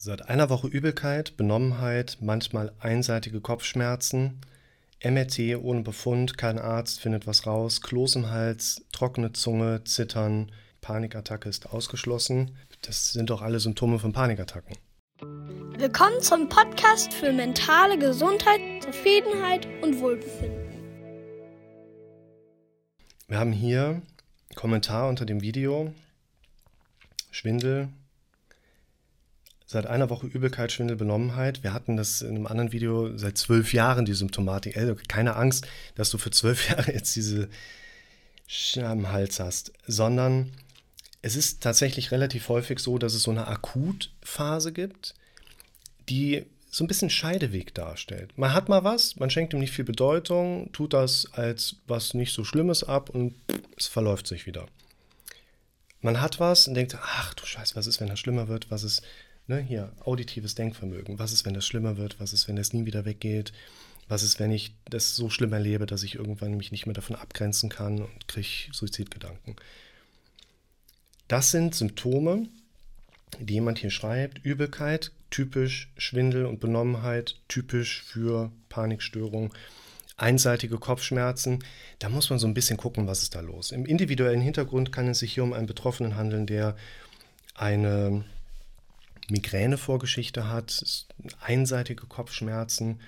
Seit einer Woche Übelkeit, Benommenheit, manchmal einseitige Kopfschmerzen, MRT ohne Befund, kein Arzt findet was raus, Kloß im Hals, trockene Zunge, Zittern, Panikattacke ist ausgeschlossen. Das sind doch alle Symptome von Panikattacken. Willkommen zum Podcast für mentale Gesundheit, Zufriedenheit und Wohlbefinden. Wir haben hier Kommentar unter dem Video. Schwindel, seit einer Woche Übelkeit, Schwindel, Benommenheit. Wir hatten das in einem anderen Video seit zwölf Jahren, die Symptomatik. Also keine Angst, dass du für zwölf Jahre jetzt diese am Hals hast, sondern es ist tatsächlich relativ häufig so, dass es so eine Akutphase gibt, die so ein bisschen Scheideweg darstellt. Man hat mal was, man schenkt ihm nicht viel Bedeutung, tut das als was nicht so Schlimmes ab und es verläuft sich wieder. Man hat was und denkt, ach du Scheiße, was ist, wenn das schlimmer wird? Was ist, Ne, hier, auditives Denkvermögen. Was ist, wenn das schlimmer wird? Was ist, wenn das nie wieder weggeht? Was ist, wenn ich das so schlimm erlebe, dass ich irgendwann mich nicht mehr davon abgrenzen kann und kriege Suizidgedanken? Das sind Symptome, die jemand hier schreibt. Übelkeit, typisch Schwindel und Benommenheit, typisch für Panikstörung. Einseitige Kopfschmerzen, da muss man so ein bisschen gucken, was ist da los. Im individuellen Hintergrund kann es sich hier um einen Betroffenen handeln, der eine Migräne-Vorgeschichte hat, einseitige Kopfschmerzen.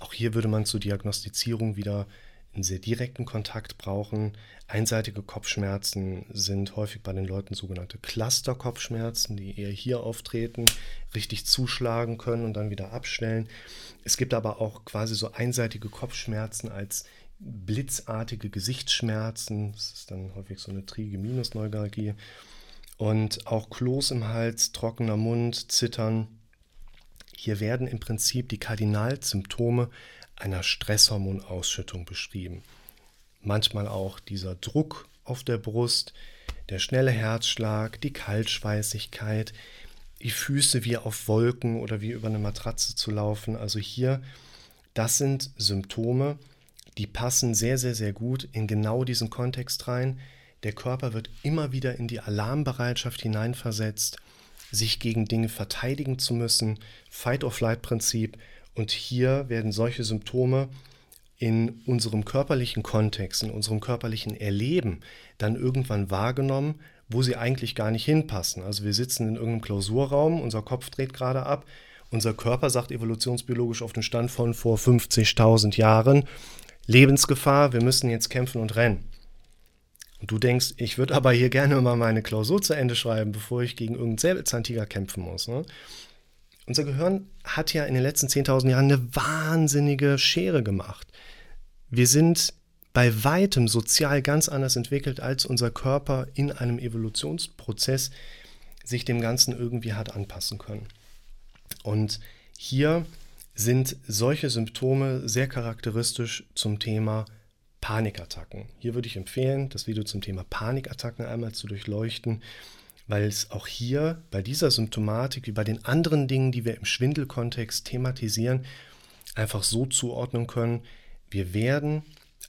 Auch hier würde man zur Diagnostizierung wieder einen sehr direkten Kontakt brauchen. Einseitige Kopfschmerzen sind häufig bei den Leuten sogenannte Cluster-Kopfschmerzen, die eher hier auftreten, richtig zuschlagen können und dann wieder abstellen. Es gibt aber auch quasi so einseitige Kopfschmerzen als blitzartige Gesichtsschmerzen. Das ist dann häufig so eine Trigeminusneuralgie. Und auch Kloß im Hals, trockener Mund, Zittern. Hier werden im Prinzip die Kardinalsymptome einer Stresshormonausschüttung beschrieben. Manchmal auch dieser Druck auf der Brust, der schnelle Herzschlag, die Kaltschweißigkeit, die Füße wie auf Wolken oder wie über eine Matratze zu laufen. Also hier, das sind Symptome, die passen sehr, sehr, sehr gut in genau diesen Kontext rein. Der Körper wird immer wieder in die Alarmbereitschaft hineinversetzt, sich gegen Dinge verteidigen zu müssen, Fight-or-Flight-Prinzip. Und hier werden solche Symptome in unserem körperlichen Kontext, in unserem körperlichen Erleben dann irgendwann wahrgenommen, wo sie eigentlich gar nicht hinpassen. Also wir sitzen in irgendeinem Klausurraum, unser Kopf dreht gerade ab, unser Körper sagt evolutionsbiologisch auf den Stand von vor 50.000 Jahren, Lebensgefahr, wir müssen jetzt kämpfen und rennen. Und du denkst, ich würde aber hier gerne mal meine Klausur zu Ende schreiben, bevor ich gegen irgendeinen Säbelzahntiger kämpfen muss. Ne? Unser Gehirn hat ja in den letzten 10.000 Jahren eine wahnsinnige Schere gemacht. Wir sind bei weitem sozial ganz anders entwickelt, als unser Körper in einem Evolutionsprozess sich dem Ganzen irgendwie hat anpassen können. Und hier sind solche Symptome sehr charakteristisch zum Thema Panikattacken. Hier würde ich empfehlen, das Video zum Thema Panikattacken einmal zu durchleuchten, weil es auch hier bei dieser Symptomatik wie bei den anderen Dingen, die wir im Schwindelkontext thematisieren, einfach so zuordnen können, wir werden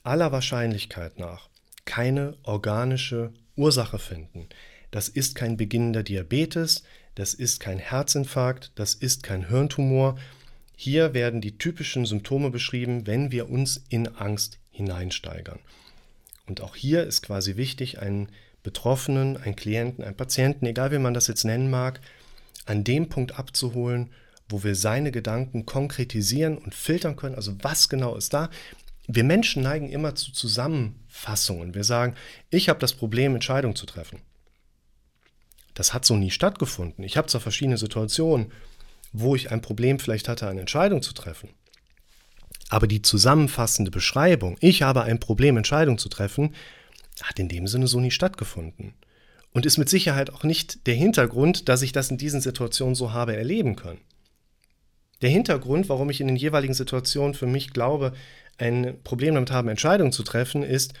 aller Wahrscheinlichkeit nach keine organische Ursache finden. Das ist kein beginnender Diabetes, das ist kein Herzinfarkt, das ist kein Hirntumor. Hier werden die typischen Symptome beschrieben, wenn wir uns in Angst hineinsteigern. Und auch hier ist quasi wichtig, einen Betroffenen, einen Klienten, einen Patienten, egal wie man das jetzt nennen mag, an dem Punkt abzuholen, wo wir seine Gedanken konkretisieren und filtern können. Also was genau ist da? Wir Menschen neigen immer zu Zusammenfassungen. Wir sagen, ich habe das Problem, Entscheidungen zu treffen. Das hat so nie stattgefunden. Ich habe zwar verschiedene Situationen, wo ich ein Problem vielleicht hatte, eine Entscheidung zu treffen. Aber die zusammenfassende Beschreibung, ich habe ein Problem, Entscheidungen zu treffen, hat in dem Sinne so nie stattgefunden. Und ist mit Sicherheit auch nicht der Hintergrund, dass ich das in diesen Situationen so habe erleben können. Der Hintergrund, warum ich in den jeweiligen Situationen für mich glaube, ein Problem damit habe, Entscheidungen zu treffen, ist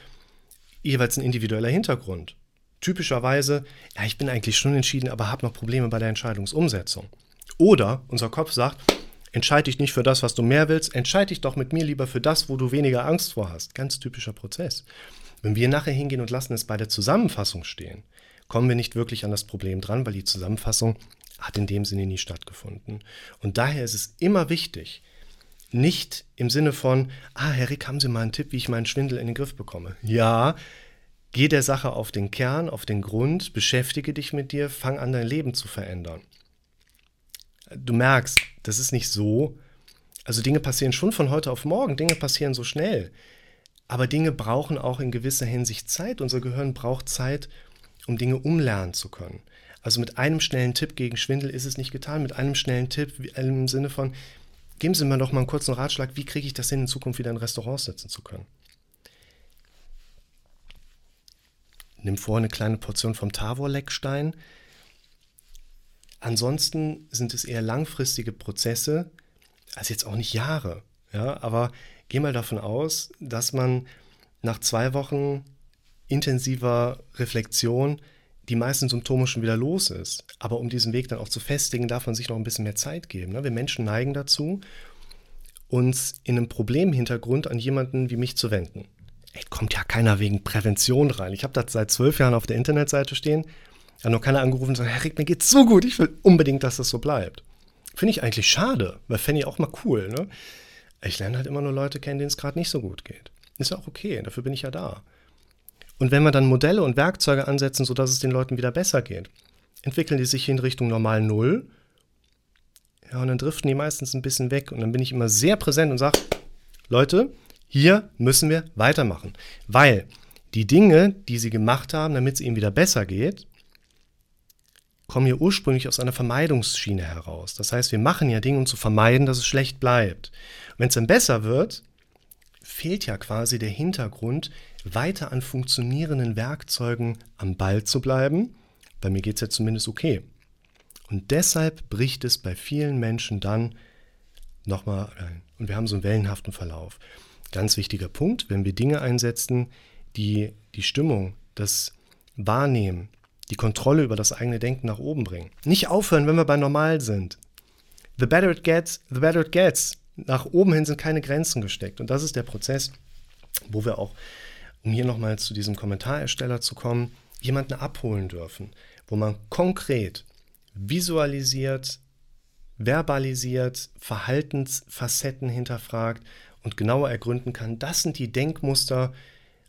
jeweils ein individueller Hintergrund. Typischerweise, ja, ich bin eigentlich schon entschieden, aber habe noch Probleme bei der Entscheidungsumsetzung. Oder unser Kopf sagt, Entscheide dich nicht für das, was du mehr willst, entscheide dich doch mit mir lieber für das, wo du weniger Angst vor hast. Ganz typischer Prozess. Wenn wir nachher hingehen und lassen es bei der Zusammenfassung stehen, kommen wir nicht wirklich an das Problem dran, weil die Zusammenfassung hat in dem Sinne nie stattgefunden. Und daher ist es immer wichtig, nicht im Sinne von, ah, Herr Rick, haben Sie mal einen Tipp, wie ich meinen Schwindel in den Griff bekomme? Ja, geh der Sache auf den Kern, auf den Grund, beschäftige dich mit dir, fang an, dein Leben zu verändern. Du merkst, das ist nicht so. Also Dinge passieren schon von heute auf morgen, Dinge passieren so schnell. Aber Dinge brauchen auch in gewisser Hinsicht Zeit. Unser Gehirn braucht Zeit, um Dinge umlernen zu können. Also mit einem schnellen Tipp gegen Schwindel ist es nicht getan. Mit einem schnellen Tipp im Sinne von, geben Sie mir doch mal einen kurzen Ratschlag, wie kriege ich das hin, in Zukunft wieder in Restaurants sitzen zu können. Nimm vor eine kleine Portion vom Tavor-Leckstein. Ansonsten sind es eher langfristige Prozesse, also jetzt auch nicht Jahre. Ja, aber geh mal davon aus, dass man nach zwei Wochen intensiver Reflexion die meisten Symptome schon wieder los ist. Aber um diesen Weg dann auch zu festigen, darf man sich noch ein bisschen mehr Zeit geben. Ne? Wir Menschen neigen dazu, uns in einem Problemhintergrund an jemanden wie mich zu wenden. Ey, kommt ja keiner wegen Prävention rein. Ich habe das seit zwölf Jahren auf der Internetseite stehen. Hat noch keiner angerufen und sagt, Herr Rick, mir geht's so gut, ich will unbedingt, dass das so bleibt. Finde ich eigentlich schade, weil fände ich auch mal cool. Ne? Ich lerne halt immer nur Leute kennen, denen es gerade nicht so gut geht. Ist ja auch okay, dafür bin ich ja da. Und wenn wir dann Modelle und Werkzeuge ansetzen, sodass es den Leuten wieder besser geht, entwickeln die sich in Richtung normal Null. Ja, und dann driften die meistens ein bisschen weg. Und dann bin ich immer sehr präsent und sage, Leute, hier müssen wir weitermachen. Weil die Dinge, die sie gemacht haben, damit es ihnen wieder besser geht, kommen ja ursprünglich aus einer Vermeidungsschiene heraus. Das heißt, wir machen ja Dinge, um zu vermeiden, dass es schlecht bleibt. Wenn es dann besser wird, fehlt ja quasi der Hintergrund, weiter an funktionierenden Werkzeugen am Ball zu bleiben. Bei mir geht es ja zumindest okay. Und deshalb bricht es bei vielen Menschen dann nochmal ein. Und wir haben so einen wellenhaften Verlauf. Ganz wichtiger Punkt, wenn wir Dinge einsetzen, die die Stimmung, das Wahrnehmen, die Kontrolle über das eigene Denken nach oben bringen. Nicht aufhören, wenn wir bei normal sind. The better it gets, the better it gets. Nach oben hin sind keine Grenzen gesteckt. Und das ist der Prozess, wo wir auch um hier nochmal zu diesem Kommentarersteller zu kommen, jemanden abholen dürfen, wo man konkret visualisiert, verbalisiert, Verhaltensfacetten hinterfragt und genauer ergründen kann, das sind die Denkmuster,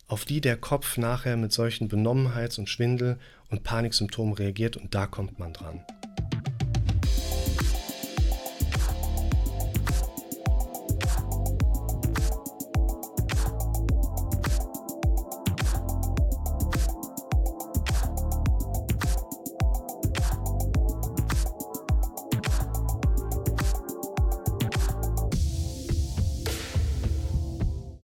auf die der Kopf nachher mit solchen Benommenheits- und Schwindel- und Paniksymptomen reagiert und da kommt man dran.